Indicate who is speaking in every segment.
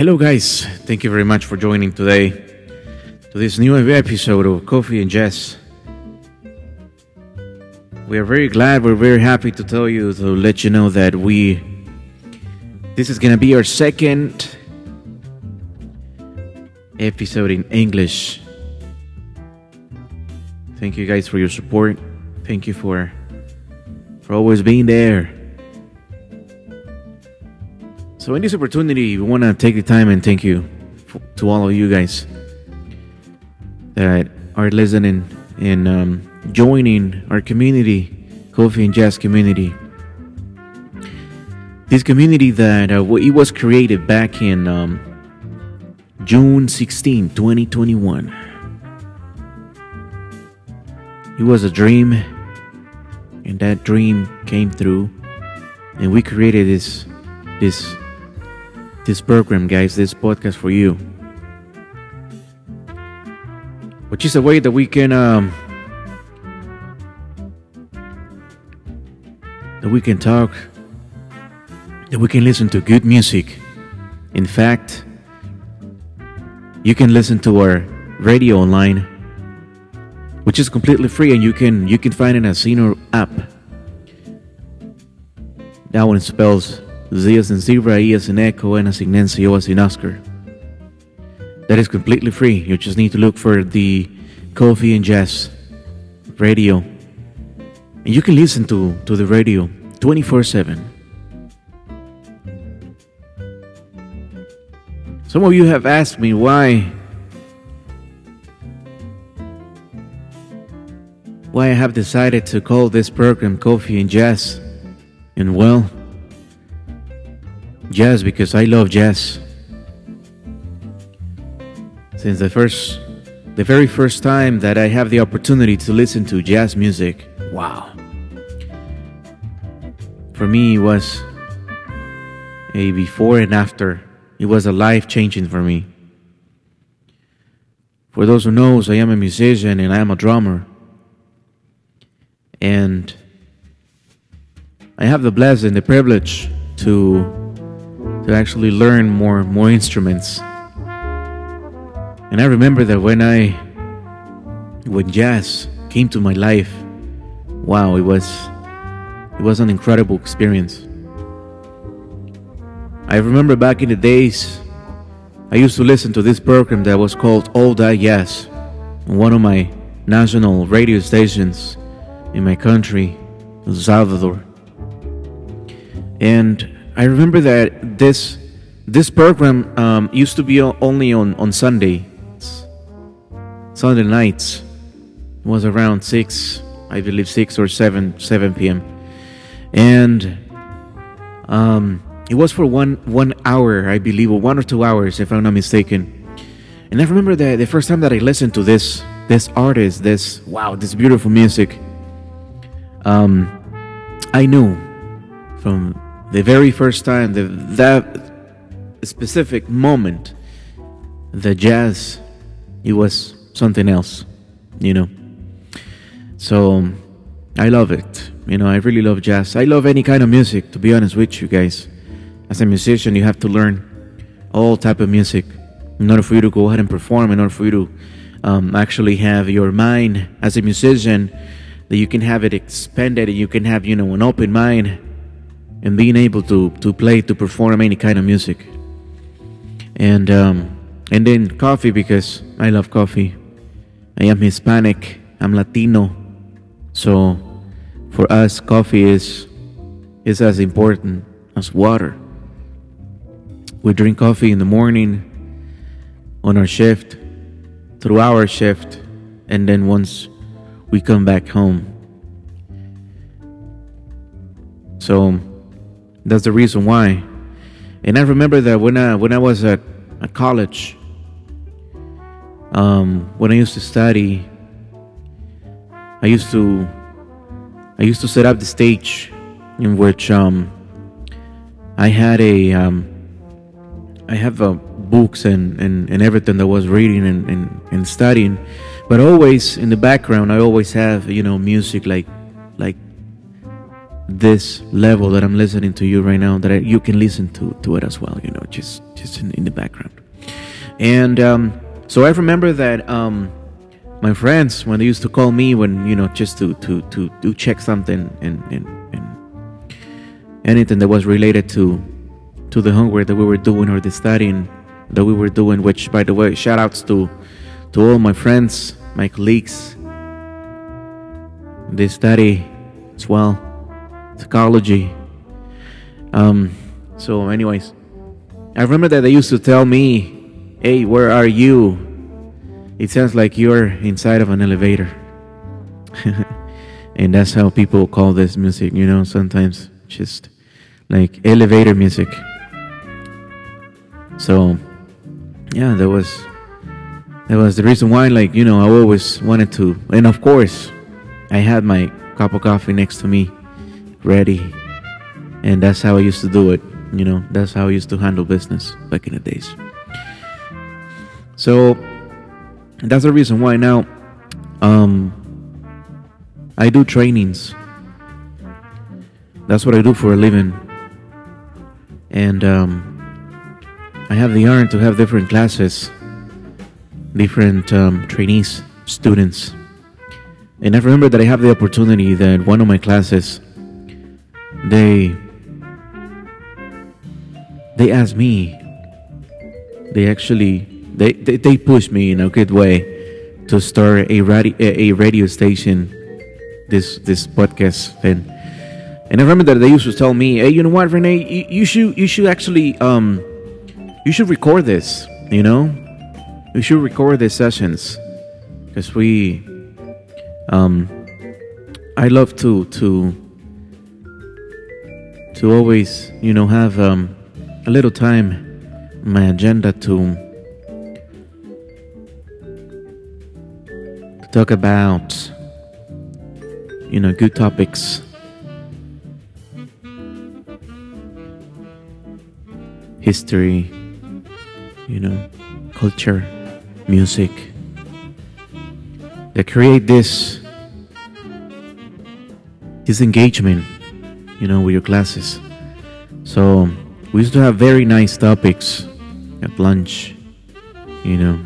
Speaker 1: Hello, guys. Thank you very much for joining today to this new episode of Coffee and Jazz. We are very glad, we're very happy to tell you, to let you know that we, this is going to be our second episode in English. Thank you guys for your support. Thank you for, for always being there. So, in this opportunity, we want to take the time and thank you to all of you guys that are listening and um, joining our community, Coffee and Jazz community. This community that uh, it was created back in um, June 16, 2021. It was a dream, and that dream came through, and we created this this this program, guys, this podcast for you. Which is a way that we can um, that we can talk, that we can listen to good music. In fact, you can listen to our radio online, which is completely free, and you can you can find it in a Zeno app. That one spells Z as zebra, E as in echo, N as in Nancy, O as in Oscar. That is completely free. You just need to look for the Coffee and Jazz radio. And you can listen to, to the radio 24 7. Some of you have asked me why why I have decided to call this program Coffee and Jazz. And well, jazz because I love jazz. Since the first the very first time that I have the opportunity to listen to jazz music, wow. For me it was a before and after. It was a life changing for me. For those who knows, I am a musician and I am a drummer. And I have the blessing, the privilege to to actually learn more more instruments. And I remember that when I when jazz came to my life, wow, it was it was an incredible experience. I remember back in the days I used to listen to this program that was called All That Jazz on one of my national radio stations in my country, El Salvador. And I remember that this this program um, used to be only on on Sunday, Sunday nights. It was around six, I believe six or seven seven p.m. And um, it was for one one hour, I believe, or one or two hours, if I'm not mistaken. And I remember that the first time that I listened to this this artist, this wow, this beautiful music. Um, I knew from the very first time, the, that specific moment, the jazz, it was something else, you know. So I love it. You know, I really love jazz. I love any kind of music, to be honest with you guys. As a musician, you have to learn all type of music in order for you to go ahead and perform, in order for you to um, actually have your mind as a musician, that you can have it expanded and you can have, you know, an open mind and being able to to play to perform any kind of music. And um, and then coffee because I love coffee. I am Hispanic I'm Latino. So for us coffee is is as important as water. We drink coffee in the morning on our shift through our shift and then once we come back home. So that's the reason why. And I remember that when I when I was at, at college, um, when I used to study, I used to I used to set up the stage in which um, I had a um, I have uh, books and, and, and everything that I was reading and, and, and studying, but always in the background I always have you know music like like this level that I'm listening to you right now, that I, you can listen to to it as well. You know, just just in, in the background. And um, so I remember that um, my friends when they used to call me when you know just to to to, to check something and, and and anything that was related to to the homework that we were doing or the studying that we were doing. Which, by the way, shout outs to to all my friends, my colleagues. They study as well psychology. Um, so, anyways, I remember that they used to tell me, "Hey, where are you?" It sounds like you're inside of an elevator. and that's how people call this music, you know, sometimes just like elevator music. So, yeah, that was that was the reason why like, you know, I always wanted to and of course, I had my cup of coffee next to me ready. And that's how I used to do it, you know. That's how I used to handle business back in the days. So, that's the reason why now um, I do trainings. That's what I do for a living. And um, I have the honor to have different classes, different um, trainees, students. And I remember that I have the opportunity that one of my classes, they they asked me, they actually they, they, they pushed me in a good way to start a radio, a radio station, this this podcast thing. And I remember that they used to tell me, "Hey, you know what, Renee? You, you should you should actually um you should record this. You know, you should record these sessions because we um I love to to to always you know have um a little time my agenda to talk about you know good topics. History you know culture music. That create this this engagement you know with your classes. So we used to have very nice topics at lunch you know.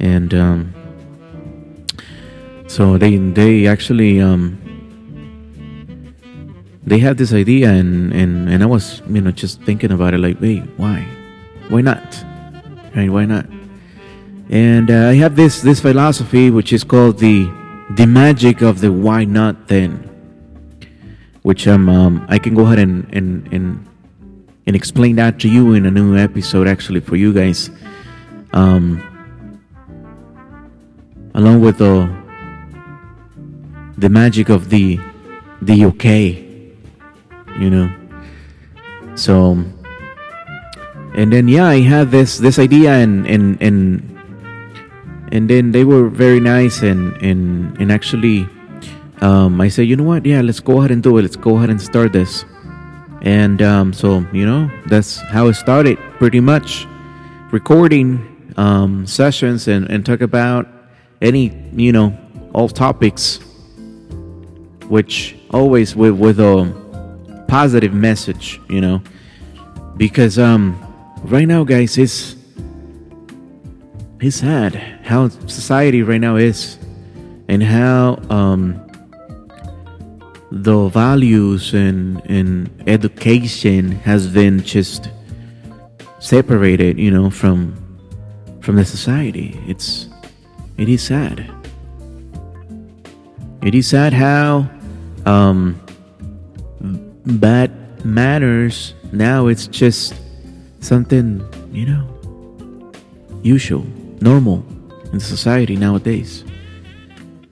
Speaker 1: And um, so they they actually um, they had this idea and, and and I was you know just thinking about it like wait why? Why not? Right why not? And uh, I have this this philosophy which is called the the magic of the why not then which um, um I can go ahead and and and and explain that to you in a new episode actually for you guys. Um along with the the magic of the the okay you know? So and then yeah i had this this idea and and and and then they were very nice and and and actually um, i said you know what? Yeah let's go ahead and do it. Let's go ahead and start this. And um, so you know that's how it started pretty much. Recording um, sessions and, and talk about any you know all topics which always with with a positive message, you know, because um, right now, guys, it's it's sad how society right now is, and how um the values and and education has been just separated, you know, from from the society. It's it is sad. It is sad how um, bad manners now it's just something you know usual normal in society nowadays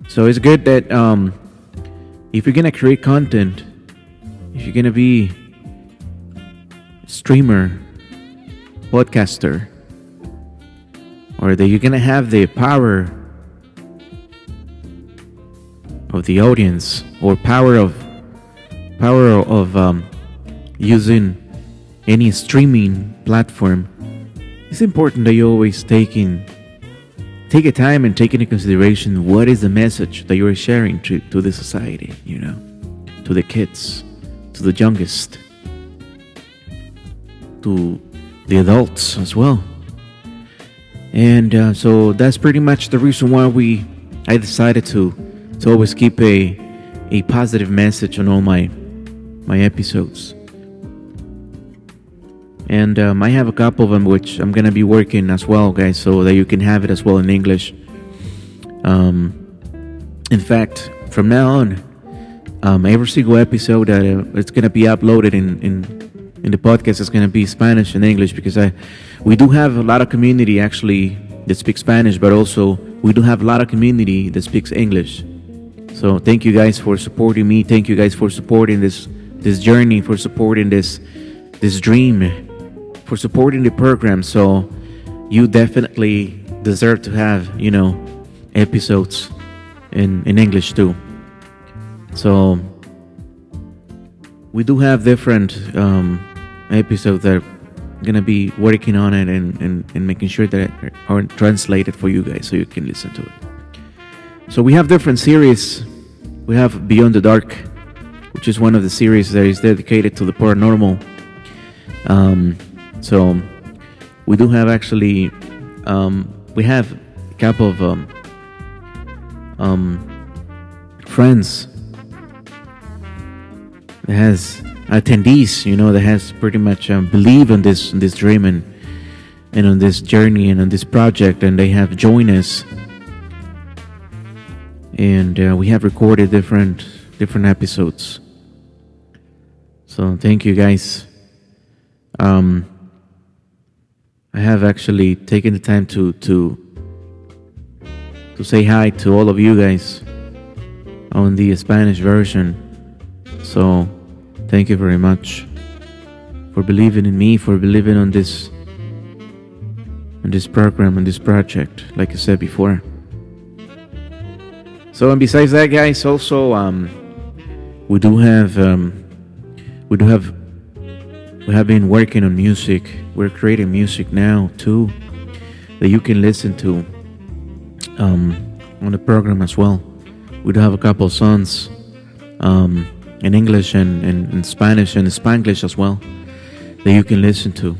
Speaker 1: so it's good that um, if you're gonna create content if you're gonna be streamer podcaster or that you're gonna have the power of the audience or power of power of um, using any streaming platform it's important that you always take in take a time and take into consideration what is the message that you're sharing to, to the society you know to the kids, to the youngest, to the adults as well. And uh, so that's pretty much the reason why we I decided to to always keep a a positive message on all my my episodes. And um, I have a couple of them which I'm gonna be working as well, guys, so that you can have it as well in English. Um, in fact, from now on, um, every single episode that uh, it's gonna be uploaded in in in the podcast is gonna be Spanish and English because I we do have a lot of community actually that speaks Spanish, but also we do have a lot of community that speaks English. So thank you guys for supporting me. Thank you guys for supporting this this journey, for supporting this this dream, for supporting the program. So you definitely deserve to have, you know, episodes in in English too. So we do have different um, episodes that are gonna be working on it and, and, and making sure that are translated for you guys so you can listen to it. So we have different series. We have Beyond the Dark, which is one of the series that is dedicated to the paranormal. Um, so we do have actually um, we have a couple of um, um, friends that has attendees, you know, that has pretty much um, believe in this in this dream and and on this journey and on this project, and they have joined us, and uh, we have recorded different different episodes. So thank you guys. Um, I have actually taken the time to to to say hi to all of you guys on the Spanish version. So thank you very much for believing in me, for believing on this on this program and this project, like I said before. So and besides that, guys, also um, we do have um, we do have we have been working on music. We're creating music now too that you can listen to um, on the program as well. We do have a couple songs um, in English and, and, and Spanish and Spanglish as well that you can listen to.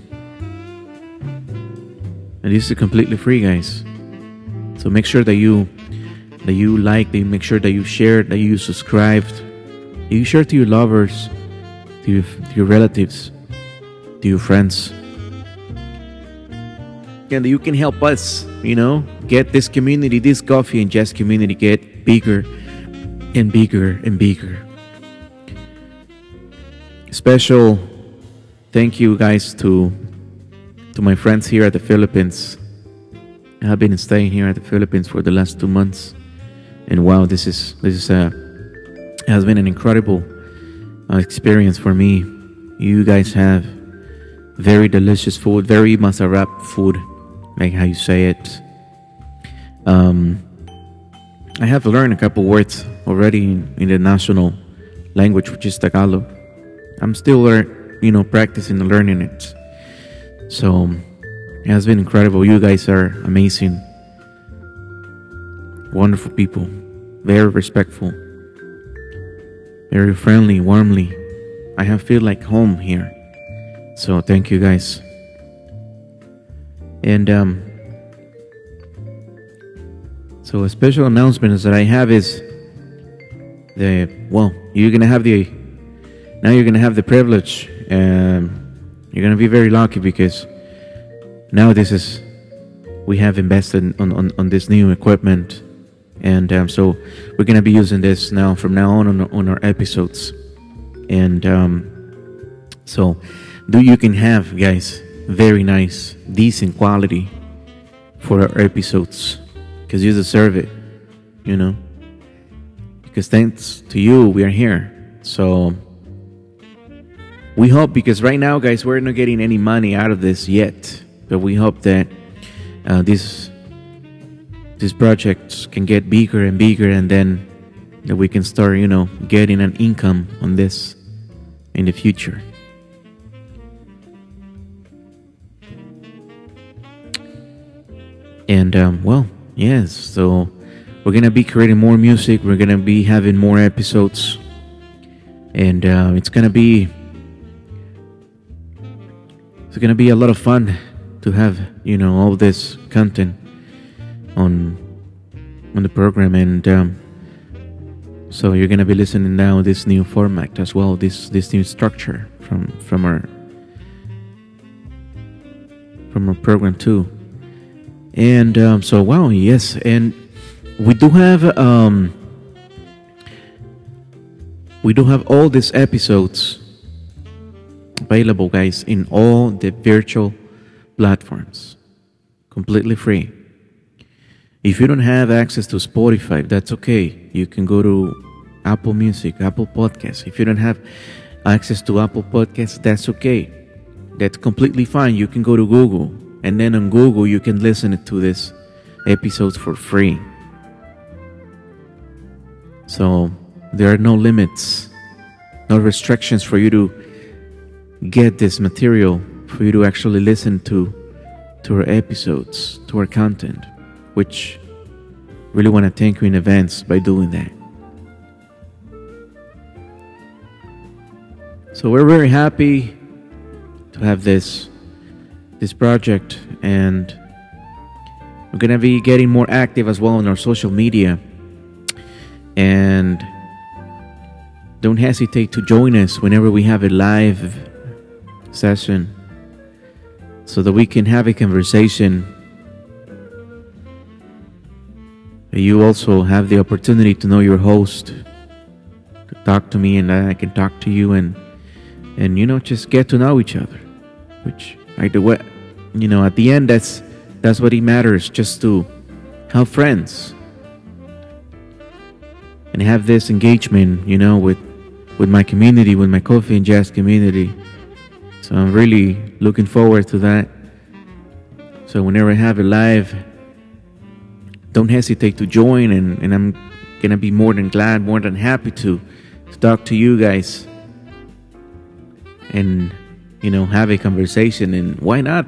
Speaker 1: And this is completely free, guys. So make sure that you that you like, that you make sure that you share, that you subscribed, that you share to your lovers, to your, to your relatives, to your friends. And you can help us, you know, get this community, this coffee and jazz community get bigger and bigger and bigger. Special thank you guys to to my friends here at the Philippines. I have been staying here at the Philippines for the last two months, and wow, this is this is a has been an incredible uh, experience for me. You guys have very delicious food, very masarap food, like how you say it. Um, I have learned a couple words already in, in the national language, which is Tagalog. I'm still, you know, practicing and learning it. So it has been incredible. You guys are amazing, wonderful people, very respectful, very friendly, warmly. I have feel like home here. So thank you guys. And um, so a special announcement is that I have is the well, you're gonna have the now you're gonna have the privilege. Um, you're gonna be very lucky because now this is we have invested on, on, on this new equipment and um, so we're gonna be using this now from now on on, on our episodes and um, so do you can have guys very nice decent quality for our episodes. Because you deserve it you know? Because thanks to you we are here. So we hope because right now guys we're not getting any money out of this yet but we hope that uh, this these projects can get bigger and bigger and then that we can start you know getting an income on this in the future and um, well yes so we're gonna be creating more music. We're gonna be having more episodes. And uh, it's gonna be it's gonna be a lot of fun to have you know all this content on on the program. And um, so you're gonna be listening now this new format as well this this new structure from from our from our program too and um, so wow yes and we do have um, we do have all these episodes available, guys, in all the virtual platforms, completely free. If you don't have access to Spotify, that's okay. You can go to Apple Music, Apple Podcasts. If you don't have access to Apple Podcasts, that's okay. That's completely fine. You can go to Google, and then on Google, you can listen to these episodes for free. So there are no limits, no restrictions for you to get this material, for you to actually listen to to our episodes, to our content, which really want to thank you in advance by doing that. So we're very happy to have this this project and we're gonna be getting more active as well on our social media and don't hesitate to join us whenever we have a live session so that we can have a conversation. You also have the opportunity to know your host, to talk to me, and I can talk to you, and and you know just get to know each other. Which I do you know at the end that's that's what it matters. Just to have friends and have this engagement, you know, with with my community, with my coffee and jazz community. So I'm really looking forward to that. So whenever I have a live, don't hesitate to join, and, and I'm gonna be more than glad, more than happy to, to talk to you guys and you know have a conversation. And why not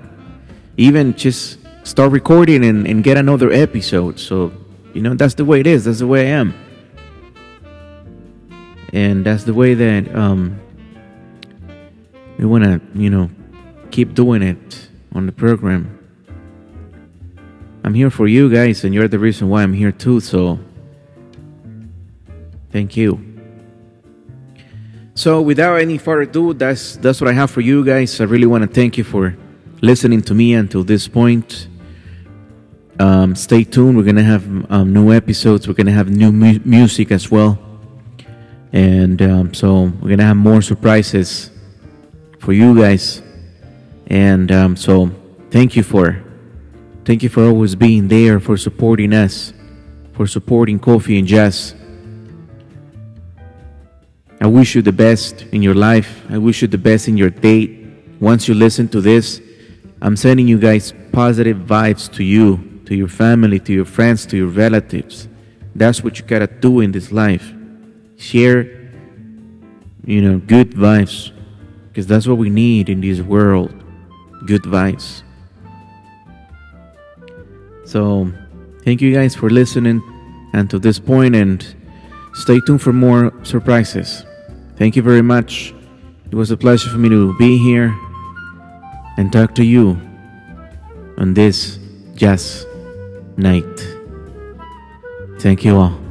Speaker 1: even just start recording and, and get another episode? So you know that's the way it is. That's the way I am and that's the way that um, we want to, you know, keep doing it on the program. I'm here for you guys, and you're the reason why I'm here too. So, thank you. So, without any further ado, that's that's what I have for you guys. I really want to thank you for listening to me until this point. Um, stay tuned. We're gonna have um, new episodes. We're gonna have new mu- music as well and um, so we're gonna have more surprises for you guys and um, so thank you for thank you for always being there for supporting us for supporting coffee and jazz i wish you the best in your life i wish you the best in your date once you listen to this i'm sending you guys positive vibes to you to your family to your friends to your relatives that's what you gotta do in this life share, you know, good vibes, because that's what we need in this world good vibes. So, thank you guys for listening and to this point, and stay tuned for more surprises. Thank you very much. It was a pleasure for me to be here and talk to you on this jazz night. Thank you all.